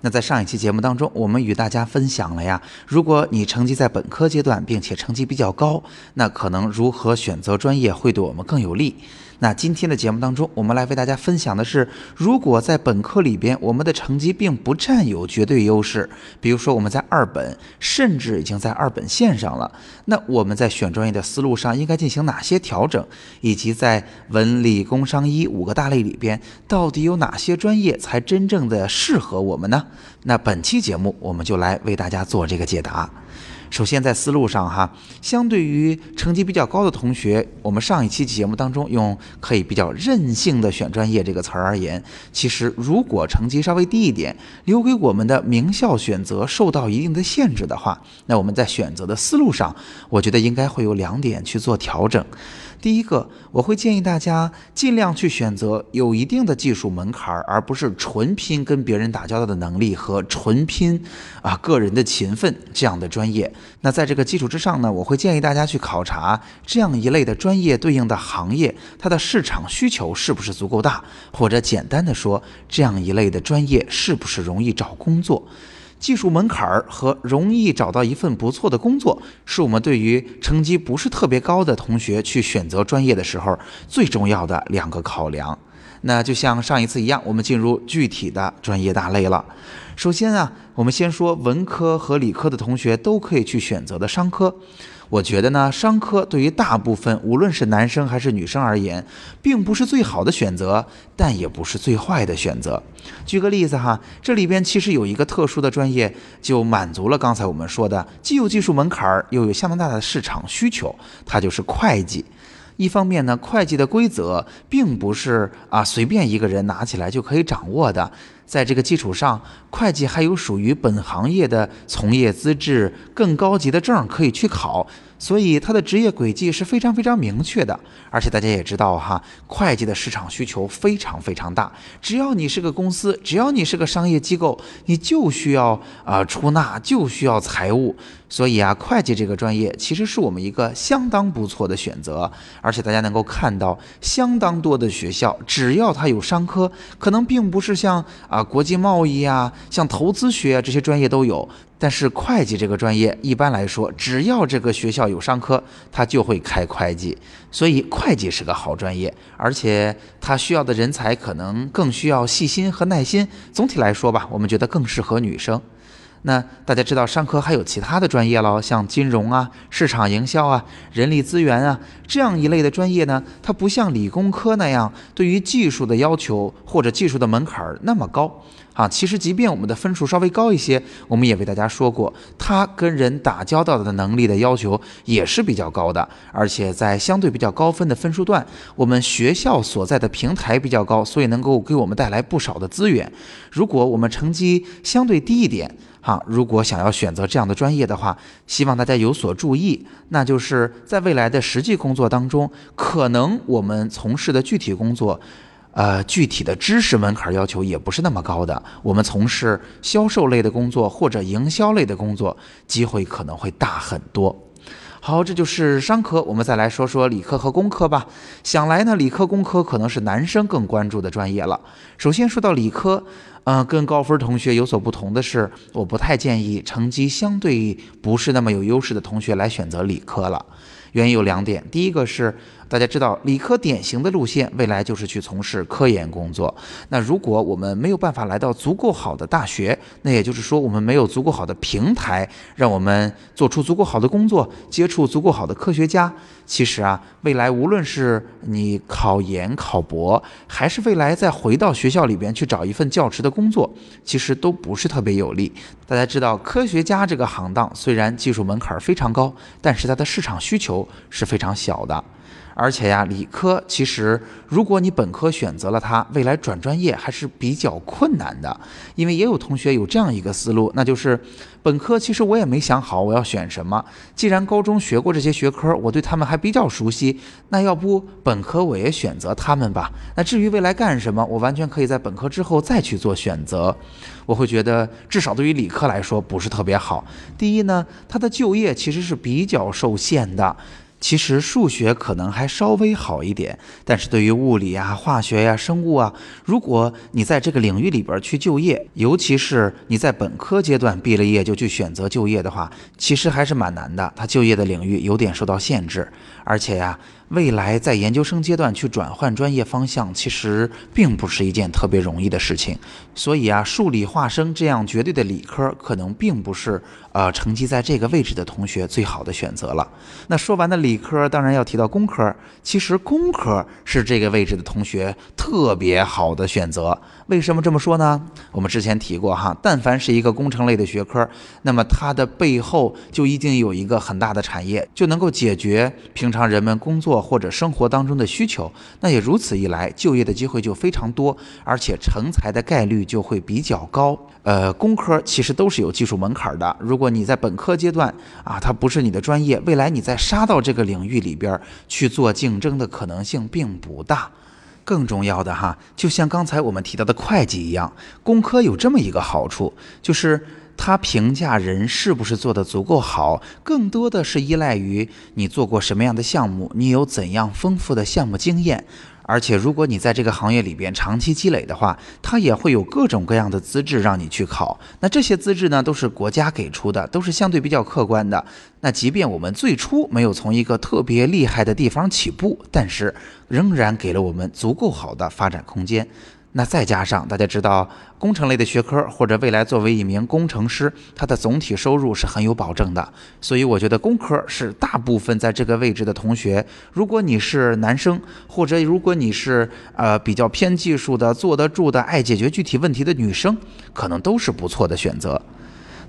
那在上一期节目当中，我们与大家分享了呀，如果你成绩在本科阶段，并且成绩比较高，那可能如何选择专业会对我们更有利。那今天的节目当中，我们来为大家分享的是，如果在本科里边，我们的成绩并不占有绝对优势，比如说我们在二本，甚至已经在二本线上了，那我们在选专业的思路上应该进行哪些调整，以及在文理工商医五个大类里边，到底有哪些专业才真正的适合我们呢？那本期节目我们就来为大家做这个解答。首先，在思路上哈，相对于成绩比较高的同学，我们上一期节目当中用可以比较任性的选专业这个词儿而言，其实如果成绩稍微低一点，留给我们的名校选择受到一定的限制的话，那我们在选择的思路上，我觉得应该会有两点去做调整。第一个，我会建议大家尽量去选择有一定的技术门槛，而不是纯拼跟别人打交道的能力和纯拼啊个人的勤奋这样的专业。那在这个基础之上呢，我会建议大家去考察这样一类的专业对应的行业，它的市场需求是不是足够大，或者简单的说，这样一类的专业是不是容易找工作。技术门槛儿和容易找到一份不错的工作，是我们对于成绩不是特别高的同学去选择专业的时候最重要的两个考量。那就像上一次一样，我们进入具体的专业大类了。首先啊，我们先说文科和理科的同学都可以去选择的商科。我觉得呢，商科对于大部分无论是男生还是女生而言，并不是最好的选择，但也不是最坏的选择。举个例子哈，这里边其实有一个特殊的专业，就满足了刚才我们说的，既有技术门槛儿，又有相当大的市场需求，它就是会计。一方面呢，会计的规则并不是啊随便一个人拿起来就可以掌握的，在这个基础上，会计还有属于本行业的从业资质更高级的证可以去考。所以它的职业轨迹是非常非常明确的，而且大家也知道哈，会计的市场需求非常非常大。只要你是个公司，只要你是个商业机构，你就需要啊出纳，就需要财务。所以啊，会计这个专业其实是我们一个相当不错的选择。而且大家能够看到，相当多的学校，只要它有商科，可能并不是像啊国际贸易啊、像投资学啊这些专业都有。但是会计这个专业，一般来说，只要这个学校有商科，他就会开会计，所以会计是个好专业，而且它需要的人才可能更需要细心和耐心。总体来说吧，我们觉得更适合女生。那大家知道商科还有其他的专业喽，像金融啊、市场营销啊、人力资源啊这样一类的专业呢，它不像理工科那样对于技术的要求或者技术的门槛那么高。啊，其实即便我们的分数稍微高一些，我们也为大家说过，它跟人打交道的能力的要求也是比较高的，而且在相对比较高分的分数段，我们学校所在的平台比较高，所以能够给我们带来不少的资源。如果我们成绩相对低一点，哈，如果想要选择这样的专业的话，希望大家有所注意，那就是在未来的实际工作当中，可能我们从事的具体工作。呃，具体的知识门槛要求也不是那么高的。我们从事销售类的工作或者营销类的工作，机会可能会大很多。好，这就是商科。我们再来说说理科和工科吧。想来呢，理科、工科可能是男生更关注的专业了。首先说到理科，嗯，跟高分同学有所不同的是，我不太建议成绩相对不是那么有优势的同学来选择理科了。原因有两点，第一个是。大家知道，理科典型的路线未来就是去从事科研工作。那如果我们没有办法来到足够好的大学，那也就是说我们没有足够好的平台，让我们做出足够好的工作，接触足够好的科学家。其实啊，未来无论是你考研考博，还是未来再回到学校里边去找一份教职的工作，其实都不是特别有利。大家知道，科学家这个行当虽然技术门槛非常高，但是它的市场需求是非常小的。而且呀，理科其实如果你本科选择了它，未来转专业还是比较困难的。因为也有同学有这样一个思路，那就是本科其实我也没想好我要选什么。既然高中学过这些学科，我对他们还比较熟悉，那要不本科我也选择他们吧。那至于未来干什么，我完全可以在本科之后再去做选择。我会觉得，至少对于理科来说不是特别好。第一呢，它的就业其实是比较受限的。其实数学可能还稍微好一点，但是对于物理啊、化学呀、生物啊，如果你在这个领域里边去就业，尤其是你在本科阶段毕了业就去选择就业的话，其实还是蛮难的。它就业的领域有点受到限制，而且呀。未来在研究生阶段去转换专业方向，其实并不是一件特别容易的事情。所以啊，数理化生这样绝对的理科，可能并不是呃成绩在这个位置的同学最好的选择了。那说完的理科，当然要提到工科。其实工科是这个位置的同学特别好的选择。为什么这么说呢？我们之前提过哈，但凡是一个工程类的学科，那么它的背后就一定有一个很大的产业，就能够解决平常人们工作。或者生活当中的需求，那也如此一来，就业的机会就非常多，而且成才的概率就会比较高。呃，工科其实都是有技术门槛的。如果你在本科阶段啊，它不是你的专业，未来你再杀到这个领域里边去做竞争的可能性并不大。更重要的哈，就像刚才我们提到的会计一样，工科有这么一个好处，就是。他评价人是不是做得足够好，更多的是依赖于你做过什么样的项目，你有怎样丰富的项目经验。而且，如果你在这个行业里边长期积累的话，它也会有各种各样的资质让你去考。那这些资质呢，都是国家给出的，都是相对比较客观的。那即便我们最初没有从一个特别厉害的地方起步，但是仍然给了我们足够好的发展空间。那再加上大家知道，工程类的学科或者未来作为一名工程师，他的总体收入是很有保证的。所以我觉得工科是大部分在这个位置的同学，如果你是男生，或者如果你是呃比较偏技术的、坐得住的、爱解决具体问题的女生，可能都是不错的选择。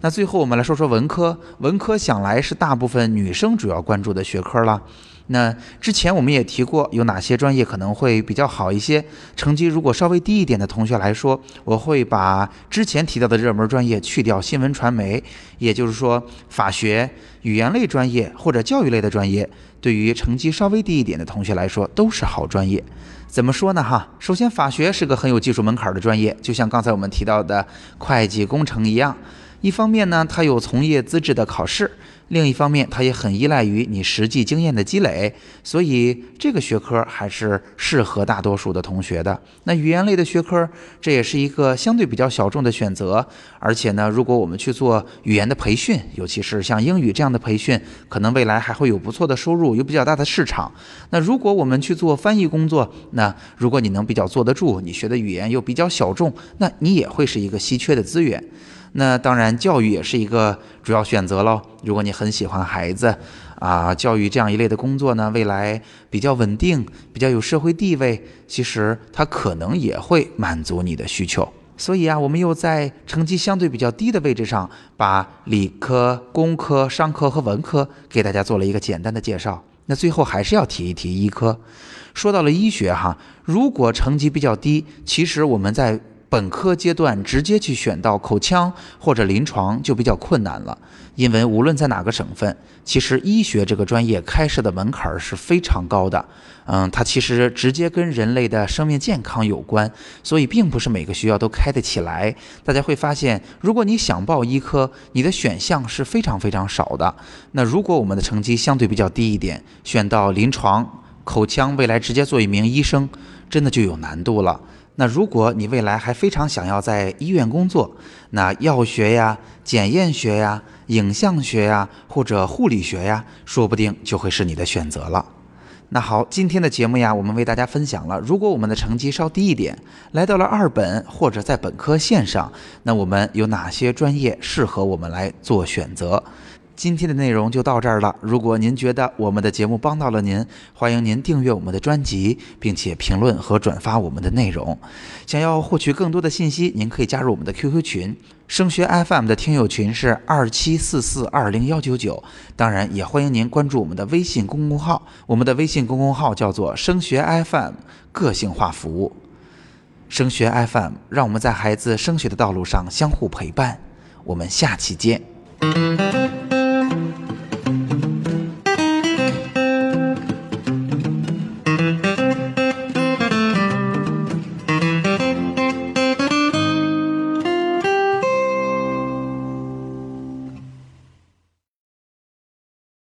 那最后我们来说说文科，文科想来是大部分女生主要关注的学科了。那之前我们也提过，有哪些专业可能会比较好一些？成绩如果稍微低一点的同学来说，我会把之前提到的热门专业去掉，新闻传媒，也就是说法学、语言类专业或者教育类的专业，对于成绩稍微低一点的同学来说都是好专业。怎么说呢？哈，首先法学是个很有技术门槛的专业，就像刚才我们提到的会计、工程一样。一方面呢，它有从业资质的考试；另一方面，它也很依赖于你实际经验的积累。所以，这个学科还是适合大多数的同学的。那语言类的学科，这也是一个相对比较小众的选择。而且呢，如果我们去做语言的培训，尤其是像英语这样的培训，可能未来还会有不错的收入，有比较大的市场。那如果我们去做翻译工作，那如果你能比较坐得住，你学的语言又比较小众，那你也会是一个稀缺的资源。那当然，教育也是一个主要选择喽。如果你很喜欢孩子，啊，教育这样一类的工作呢，未来比较稳定，比较有社会地位，其实它可能也会满足你的需求。所以啊，我们又在成绩相对比较低的位置上，把理科、工科、商科和文科给大家做了一个简单的介绍。那最后还是要提一提医科。说到了医学哈，如果成绩比较低，其实我们在。本科阶段直接去选到口腔或者临床就比较困难了，因为无论在哪个省份，其实医学这个专业开设的门槛是非常高的。嗯，它其实直接跟人类的生命健康有关，所以并不是每个学校都开得起来。大家会发现，如果你想报医科，你的选项是非常非常少的。那如果我们的成绩相对比较低一点，选到临床、口腔，未来直接做一名医生，真的就有难度了。那如果你未来还非常想要在医院工作，那药学呀、检验学呀、影像学呀，或者护理学呀，说不定就会是你的选择了。那好，今天的节目呀，我们为大家分享了，如果我们的成绩稍低一点，来到了二本或者在本科线上，那我们有哪些专业适合我们来做选择？今天的内容就到这儿了。如果您觉得我们的节目帮到了您，欢迎您订阅我们的专辑，并且评论和转发我们的内容。想要获取更多的信息，您可以加入我们的 QQ 群，升学 FM 的听友群是二七四四二零幺九九。当然，也欢迎您关注我们的微信公众号，我们的微信公众号叫做“升学 FM”，个性化服务。升学 FM，让我们在孩子升学的道路上相互陪伴。我们下期见。